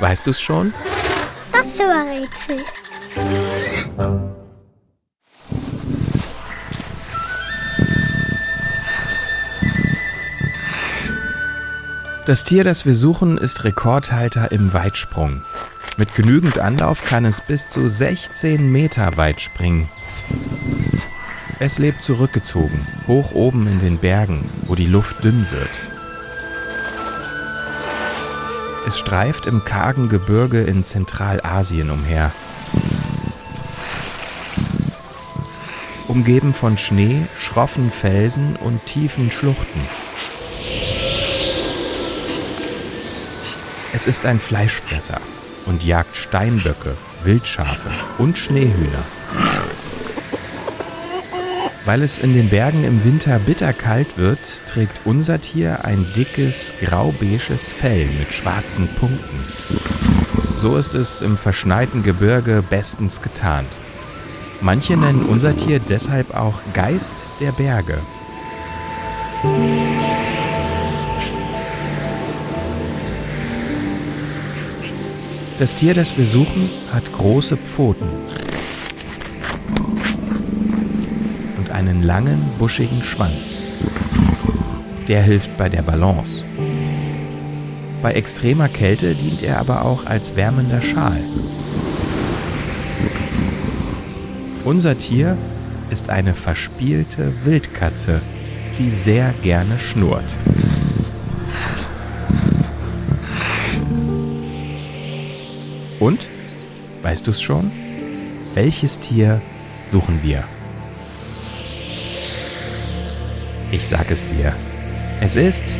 Weißt du es schon? Das war Rätsel. Das Tier, das wir suchen, ist Rekordhalter im Weitsprung. Mit genügend Anlauf kann es bis zu 16 Meter weit springen. Es lebt zurückgezogen, hoch oben in den Bergen, wo die Luft dünn wird. Es streift im kargen Gebirge in Zentralasien umher. Umgeben von Schnee, schroffen Felsen und tiefen Schluchten. Es ist ein Fleischfresser und jagt Steinböcke, Wildschafe und Schneehühner. Weil es in den Bergen im Winter bitterkalt wird, trägt unser Tier ein dickes, grau-beiges Fell mit schwarzen Punkten. So ist es im verschneiten Gebirge bestens getarnt. Manche nennen unser Tier deshalb auch Geist der Berge. Das Tier, das wir suchen, hat große Pfoten und einen langen, buschigen Schwanz. Der hilft bei der Balance. Bei extremer Kälte dient er aber auch als wärmender Schal. Unser Tier ist eine verspielte Wildkatze, die sehr gerne schnurrt. Und? Weißt du es schon? Welches Tier suchen wir? Ich sag es dir. Es ist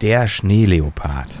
der Schneeleopard.